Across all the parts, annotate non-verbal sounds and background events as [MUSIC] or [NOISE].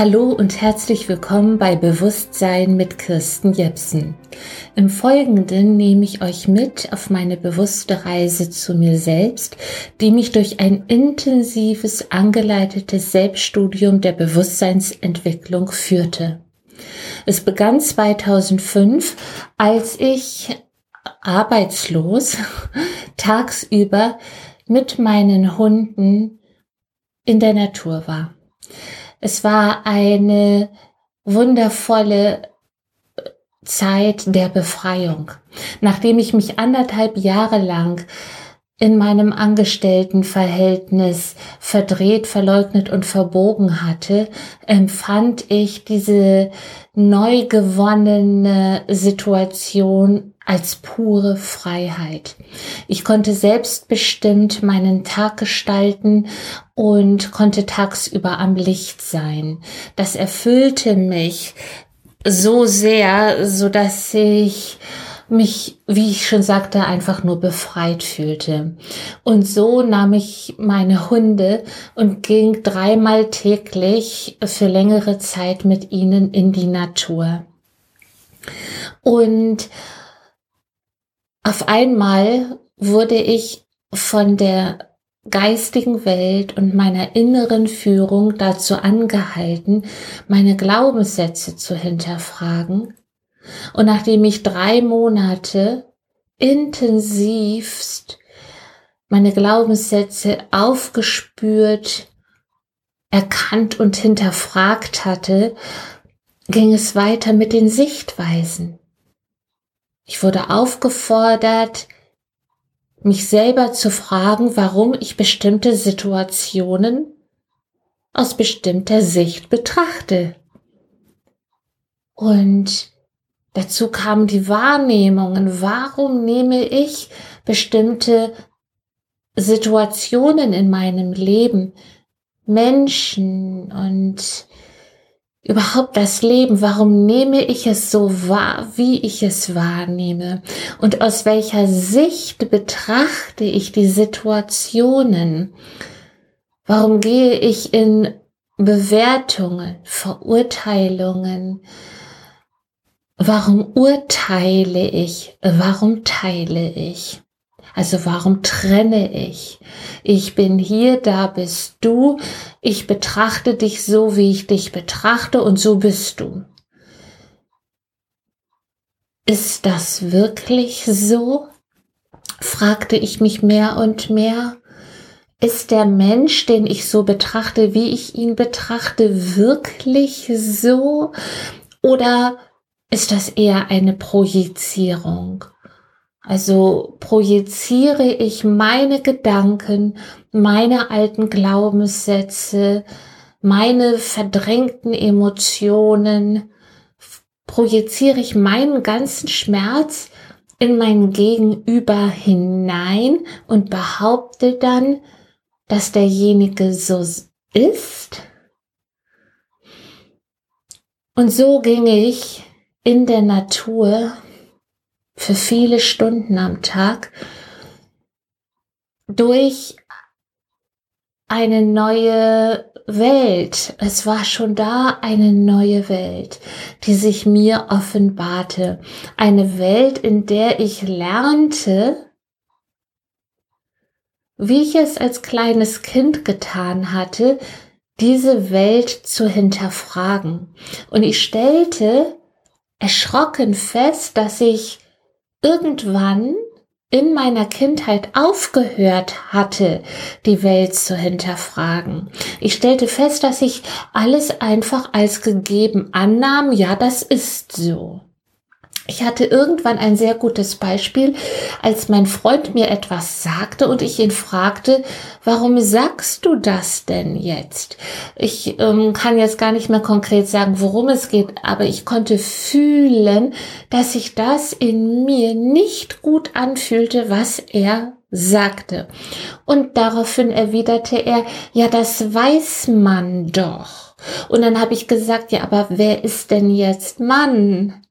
Hallo und herzlich willkommen bei Bewusstsein mit Kirsten Jepsen. Im Folgenden nehme ich euch mit auf meine bewusste Reise zu mir selbst, die mich durch ein intensives, angeleitetes Selbststudium der Bewusstseinsentwicklung führte. Es begann 2005, als ich arbeitslos [LAUGHS] tagsüber mit meinen Hunden in der Natur war. Es war eine wundervolle äh, Zeit der Befreiung. Nachdem ich mich anderthalb Jahre lang in meinem Angestelltenverhältnis verdreht, verleugnet und verbogen hatte, empfand ich diese neu gewonnene Situation als pure Freiheit. Ich konnte selbstbestimmt meinen Tag gestalten und konnte tagsüber am Licht sein. Das erfüllte mich so sehr, so dass ich mich, wie ich schon sagte, einfach nur befreit fühlte. Und so nahm ich meine Hunde und ging dreimal täglich für längere Zeit mit ihnen in die Natur. Und auf einmal wurde ich von der geistigen Welt und meiner inneren Führung dazu angehalten, meine Glaubenssätze zu hinterfragen und nachdem ich drei Monate intensivst meine Glaubenssätze aufgespürt, erkannt und hinterfragt hatte, ging es weiter mit den Sichtweisen. Ich wurde aufgefordert, mich selber zu fragen, warum ich bestimmte Situationen aus bestimmter Sicht betrachte. Und Dazu kamen die Wahrnehmungen. Warum nehme ich bestimmte Situationen in meinem Leben, Menschen und überhaupt das Leben, warum nehme ich es so wahr, wie ich es wahrnehme und aus welcher Sicht betrachte ich die Situationen? Warum gehe ich in Bewertungen, Verurteilungen, Warum urteile ich? Warum teile ich? Also warum trenne ich? Ich bin hier, da bist du. Ich betrachte dich so, wie ich dich betrachte und so bist du. Ist das wirklich so? fragte ich mich mehr und mehr. Ist der Mensch, den ich so betrachte, wie ich ihn betrachte, wirklich so? Oder ist das eher eine Projizierung. Also projiziere ich meine Gedanken, meine alten Glaubenssätze, meine verdrängten Emotionen, projiziere ich meinen ganzen Schmerz in mein Gegenüber hinein und behaupte dann, dass derjenige so ist. Und so ging ich in der Natur für viele Stunden am Tag durch eine neue Welt. Es war schon da eine neue Welt, die sich mir offenbarte. Eine Welt, in der ich lernte, wie ich es als kleines Kind getan hatte, diese Welt zu hinterfragen. Und ich stellte erschrocken fest, dass ich irgendwann in meiner Kindheit aufgehört hatte, die Welt zu hinterfragen. Ich stellte fest, dass ich alles einfach als gegeben annahm, ja, das ist so. Ich hatte irgendwann ein sehr gutes Beispiel, als mein Freund mir etwas sagte und ich ihn fragte, warum sagst du das denn jetzt? Ich ähm, kann jetzt gar nicht mehr konkret sagen, worum es geht, aber ich konnte fühlen, dass sich das in mir nicht gut anfühlte, was er sagte. Und daraufhin erwiderte er, ja, das weiß man doch. Und dann habe ich gesagt, ja, aber wer ist denn jetzt Mann?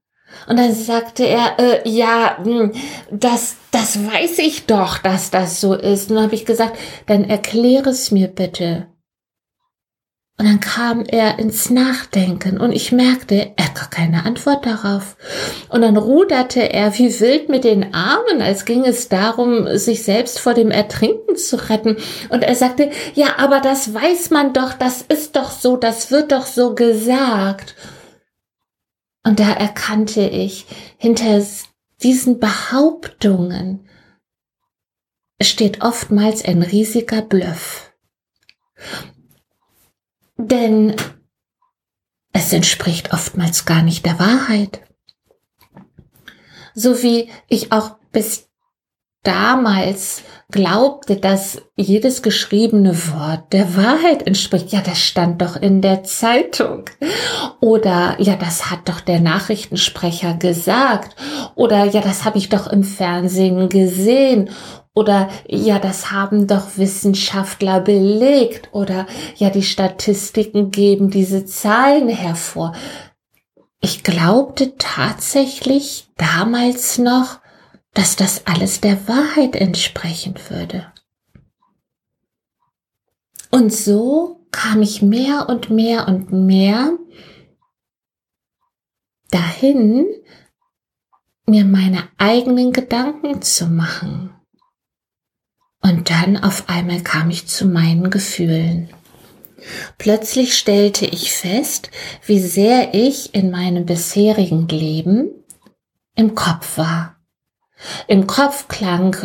Und dann sagte er, äh, ja, hm, das, das weiß ich doch, dass das so ist. Und dann habe ich gesagt, dann erkläre es mir bitte. Und dann kam er ins Nachdenken und ich merkte, er hat gar keine Antwort darauf. Und dann ruderte er wie wild mit den Armen, als ging es darum, sich selbst vor dem Ertrinken zu retten. Und er sagte, ja, aber das weiß man doch, das ist doch so, das wird doch so gesagt. Und da erkannte ich, hinter diesen Behauptungen steht oftmals ein riesiger Bluff. Denn es entspricht oftmals gar nicht der Wahrheit. So wie ich auch bis damals glaubte, dass jedes geschriebene Wort der Wahrheit entspricht. Ja, das stand doch in der Zeitung. Oder ja, das hat doch der Nachrichtensprecher gesagt. Oder ja, das habe ich doch im Fernsehen gesehen. Oder ja, das haben doch Wissenschaftler belegt. Oder ja, die Statistiken geben diese Zahlen hervor. Ich glaubte tatsächlich damals noch, dass das alles der Wahrheit entsprechen würde. Und so kam ich mehr und mehr und mehr dahin, mir meine eigenen Gedanken zu machen. Und dann auf einmal kam ich zu meinen Gefühlen. Plötzlich stellte ich fest, wie sehr ich in meinem bisherigen Leben im Kopf war. Im Kopf klang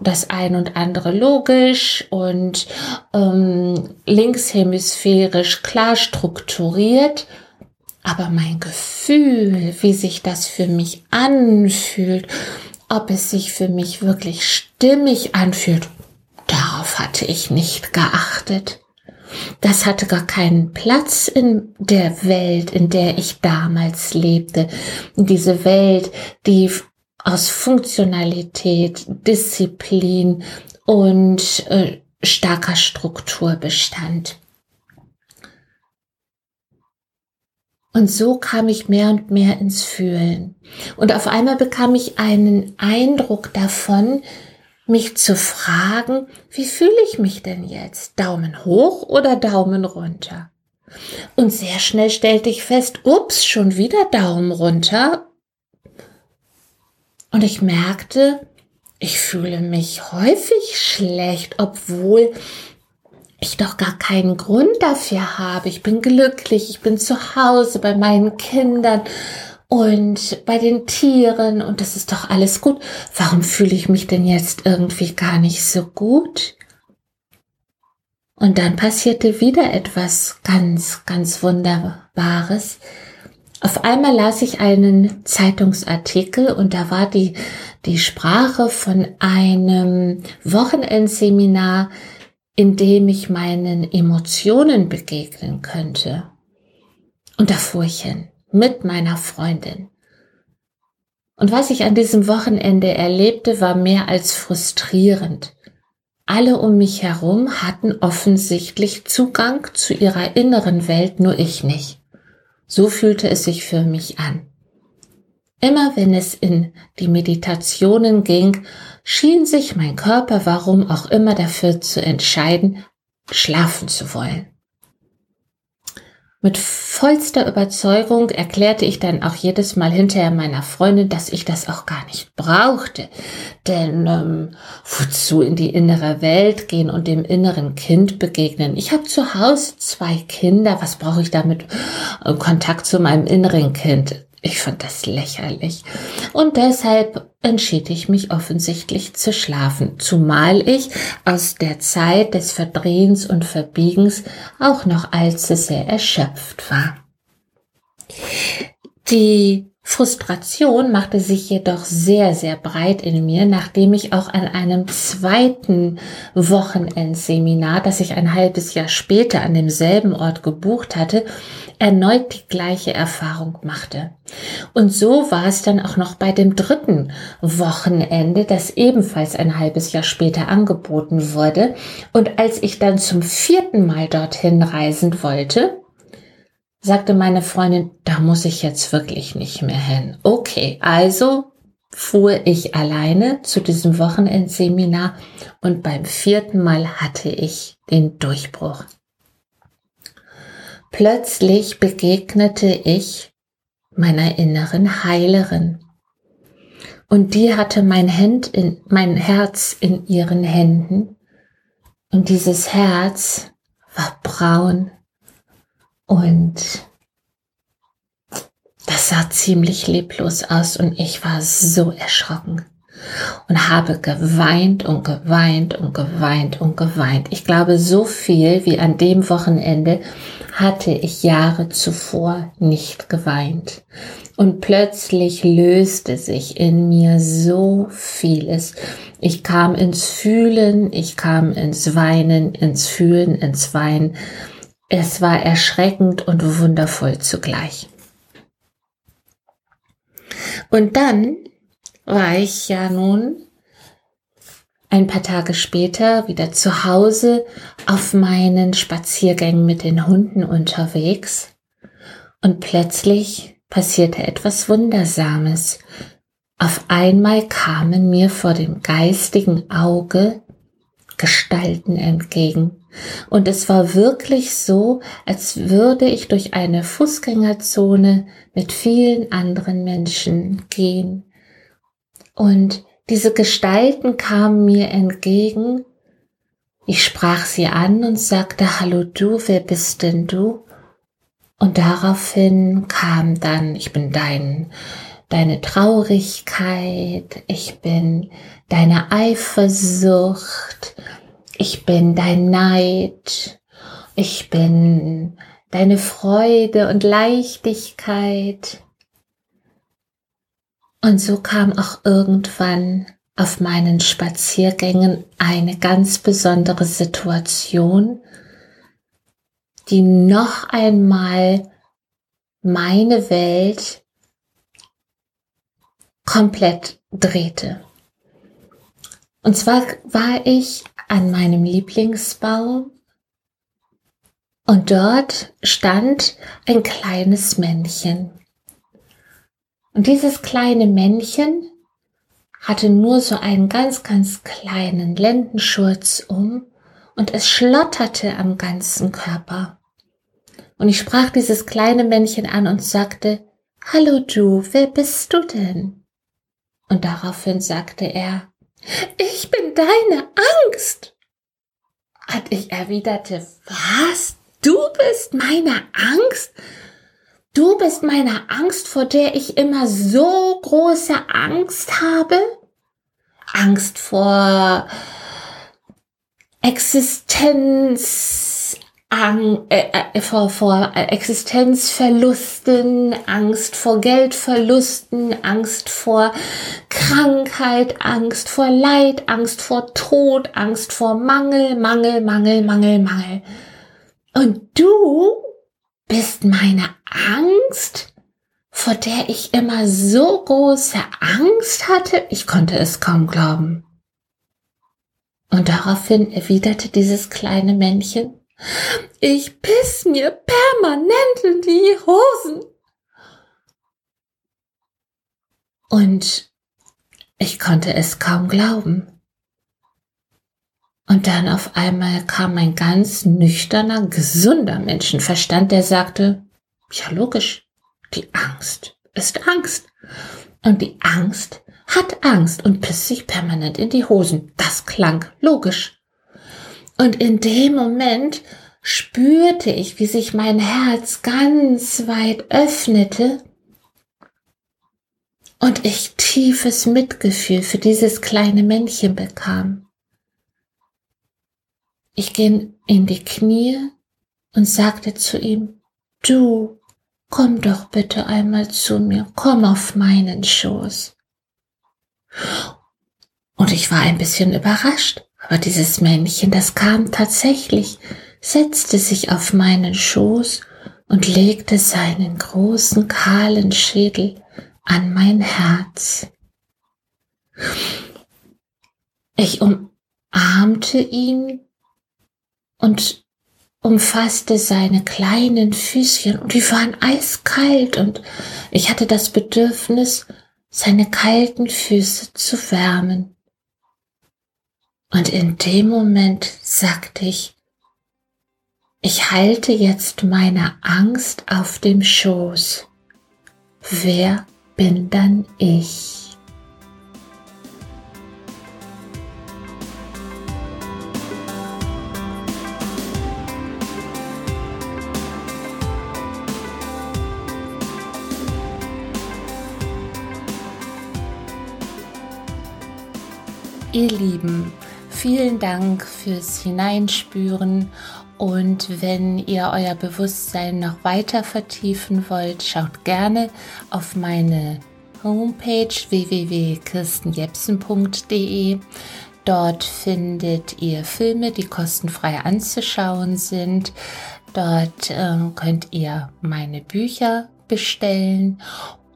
das ein und andere logisch und ähm, linkshemisphärisch klar strukturiert, aber mein Gefühl, wie sich das für mich anfühlt, ob es sich für mich wirklich stimmig anfühlt, darauf hatte ich nicht geachtet. Das hatte gar keinen Platz in der Welt, in der ich damals lebte. Diese Welt, die aus Funktionalität, Disziplin und äh, starker Struktur bestand. Und so kam ich mehr und mehr ins Fühlen. Und auf einmal bekam ich einen Eindruck davon, mich zu fragen, wie fühle ich mich denn jetzt? Daumen hoch oder Daumen runter? Und sehr schnell stellte ich fest, ups, schon wieder Daumen runter. Und ich merkte, ich fühle mich häufig schlecht, obwohl ich doch gar keinen Grund dafür habe. Ich bin glücklich, ich bin zu Hause bei meinen Kindern und bei den Tieren und das ist doch alles gut. Warum fühle ich mich denn jetzt irgendwie gar nicht so gut? Und dann passierte wieder etwas ganz, ganz Wunderbares. Auf einmal las ich einen Zeitungsartikel und da war die, die Sprache von einem Wochenendseminar, in dem ich meinen Emotionen begegnen könnte. Und da fuhr ich hin mit meiner Freundin. Und was ich an diesem Wochenende erlebte, war mehr als frustrierend. Alle um mich herum hatten offensichtlich Zugang zu ihrer inneren Welt, nur ich nicht. So fühlte es sich für mich an. Immer wenn es in die Meditationen ging, schien sich mein Körper warum auch immer dafür zu entscheiden, schlafen zu wollen. Mit vollster Überzeugung erklärte ich dann auch jedes Mal hinterher meiner Freundin, dass ich das auch gar nicht brauchte. Denn ähm, wozu in die innere Welt gehen und dem inneren Kind begegnen? Ich habe zu Hause zwei Kinder. Was brauche ich damit? Äh, Kontakt zu meinem inneren Kind. Ich fand das lächerlich. Und deshalb entschied ich mich offensichtlich zu schlafen, zumal ich aus der Zeit des Verdrehens und Verbiegens auch noch allzu sehr erschöpft war. Die Frustration machte sich jedoch sehr, sehr breit in mir, nachdem ich auch an einem zweiten Wochenendseminar, das ich ein halbes Jahr später an demselben Ort gebucht hatte, erneut die gleiche Erfahrung machte. Und so war es dann auch noch bei dem dritten Wochenende, das ebenfalls ein halbes Jahr später angeboten wurde. Und als ich dann zum vierten Mal dorthin reisen wollte, sagte meine Freundin, da muss ich jetzt wirklich nicht mehr hin. Okay, also fuhr ich alleine zu diesem Wochenendseminar und beim vierten Mal hatte ich den Durchbruch. plötzlich begegnete ich meiner inneren Heilerin. Und die hatte mein, Hand in, mein Herz in ihren Händen. Und dieses Herz war braun und das sah ziemlich leblos aus und ich war so erschrocken und habe geweint und geweint und geweint und geweint. Ich glaube, so viel wie an dem Wochenende hatte ich Jahre zuvor nicht geweint. Und plötzlich löste sich in mir so vieles. Ich kam ins Fühlen, ich kam ins Weinen, ins Fühlen, ins Weinen. Es war erschreckend und wundervoll zugleich. Und dann war ich ja nun ein paar Tage später wieder zu Hause auf meinen Spaziergängen mit den Hunden unterwegs und plötzlich passierte etwas Wundersames. Auf einmal kamen mir vor dem geistigen Auge Gestalten entgegen. Und es war wirklich so, als würde ich durch eine Fußgängerzone mit vielen anderen Menschen gehen. Und diese Gestalten kamen mir entgegen. Ich sprach sie an und sagte, Hallo du, wer bist denn du? Und daraufhin kam dann, ich bin dein, deine Traurigkeit, ich bin deine Eifersucht, ich bin dein Neid, ich bin deine Freude und Leichtigkeit. Und so kam auch irgendwann auf meinen Spaziergängen eine ganz besondere Situation, die noch einmal meine Welt komplett drehte. Und zwar war ich an meinem Lieblingsbaum und dort stand ein kleines Männchen. Und dieses kleine Männchen hatte nur so einen ganz, ganz kleinen Lendenschurz um und es schlotterte am ganzen Körper. Und ich sprach dieses kleine Männchen an und sagte, Hallo du, wer bist du denn? Und daraufhin sagte er, ich bin deine Angst. Und ich erwiderte, was? Du bist meine Angst? Du bist meine Angst, vor der ich immer so große Angst habe? Angst vor Existenz, Ang äh, äh, vor, vor Existenzverlusten, Angst vor Geldverlusten, Angst vor Krankheit, Angst vor Leid, Angst vor Tod, Angst vor Mangel, Mangel, Mangel, Mangel, Mangel. Und du bist meine Angst, vor der ich immer so große Angst hatte, ich konnte es kaum glauben. Und daraufhin erwiderte dieses kleine Männchen, ich piss mir permanent in die Hosen. Und ich konnte es kaum glauben. Und dann auf einmal kam ein ganz nüchterner, gesunder Menschenverstand, der sagte, ja logisch, die Angst ist Angst. Und die Angst hat Angst und pisst sich permanent in die Hosen. Das klang logisch. Und in dem Moment spürte ich, wie sich mein Herz ganz weit öffnete und ich tiefes Mitgefühl für dieses kleine Männchen bekam. Ich ging in die Knie und sagte zu ihm, du, komm doch bitte einmal zu mir, komm auf meinen Schoß. Und ich war ein bisschen überrascht. Aber dieses Männchen, das kam tatsächlich, setzte sich auf meinen Schoß und legte seinen großen kahlen Schädel an mein Herz. Ich umarmte ihn und umfasste seine kleinen Füßchen und die waren eiskalt und ich hatte das Bedürfnis, seine kalten Füße zu wärmen. Und in dem Moment sagte ich, Ich halte jetzt meine Angst auf dem Schoß. Wer bin dann ich? Ihr Lieben, vielen Dank fürs Hineinspüren und wenn ihr euer Bewusstsein noch weiter vertiefen wollt, schaut gerne auf meine Homepage www.kirstenjepsen.de. Dort findet ihr Filme, die kostenfrei anzuschauen sind. Dort äh, könnt ihr meine Bücher bestellen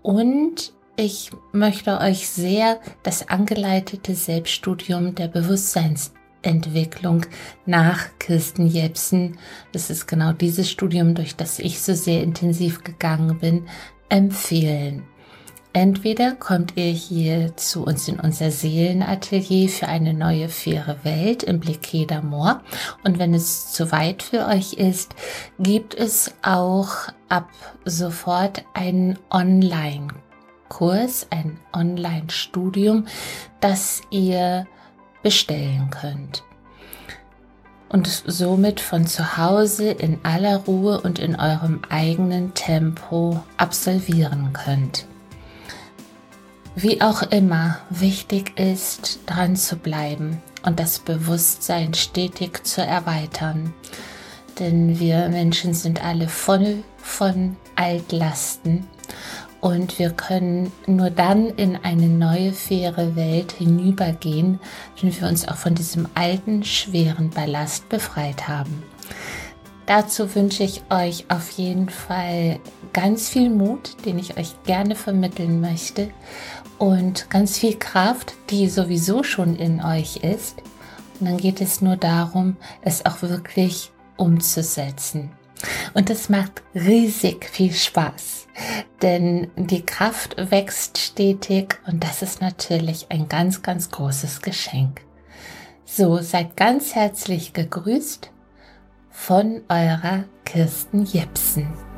und ich möchte euch sehr das angeleitete Selbststudium der Bewusstseinsentwicklung nach Kirsten Jepsen, das ist genau dieses Studium, durch das ich so sehr intensiv gegangen bin, empfehlen. Entweder kommt ihr hier zu uns in unser Seelenatelier für eine neue faire Welt im Bliquet d'Amour und wenn es zu weit für euch ist, gibt es auch ab sofort einen Online Kurs, ein Online-Studium, das ihr bestellen könnt und somit von zu Hause in aller Ruhe und in eurem eigenen Tempo absolvieren könnt. Wie auch immer, wichtig ist, dran zu bleiben und das Bewusstsein stetig zu erweitern. Denn wir Menschen sind alle voll von Altlasten und wir können nur dann in eine neue, faire Welt hinübergehen, wenn wir uns auch von diesem alten, schweren Ballast befreit haben. Dazu wünsche ich euch auf jeden Fall ganz viel Mut, den ich euch gerne vermitteln möchte und ganz viel Kraft, die sowieso schon in euch ist. Und dann geht es nur darum, es auch wirklich umzusetzen. Und es macht riesig viel Spaß, denn die Kraft wächst stetig und das ist natürlich ein ganz, ganz großes Geschenk. So, seid ganz herzlich gegrüßt von eurer Kirsten Jepsen.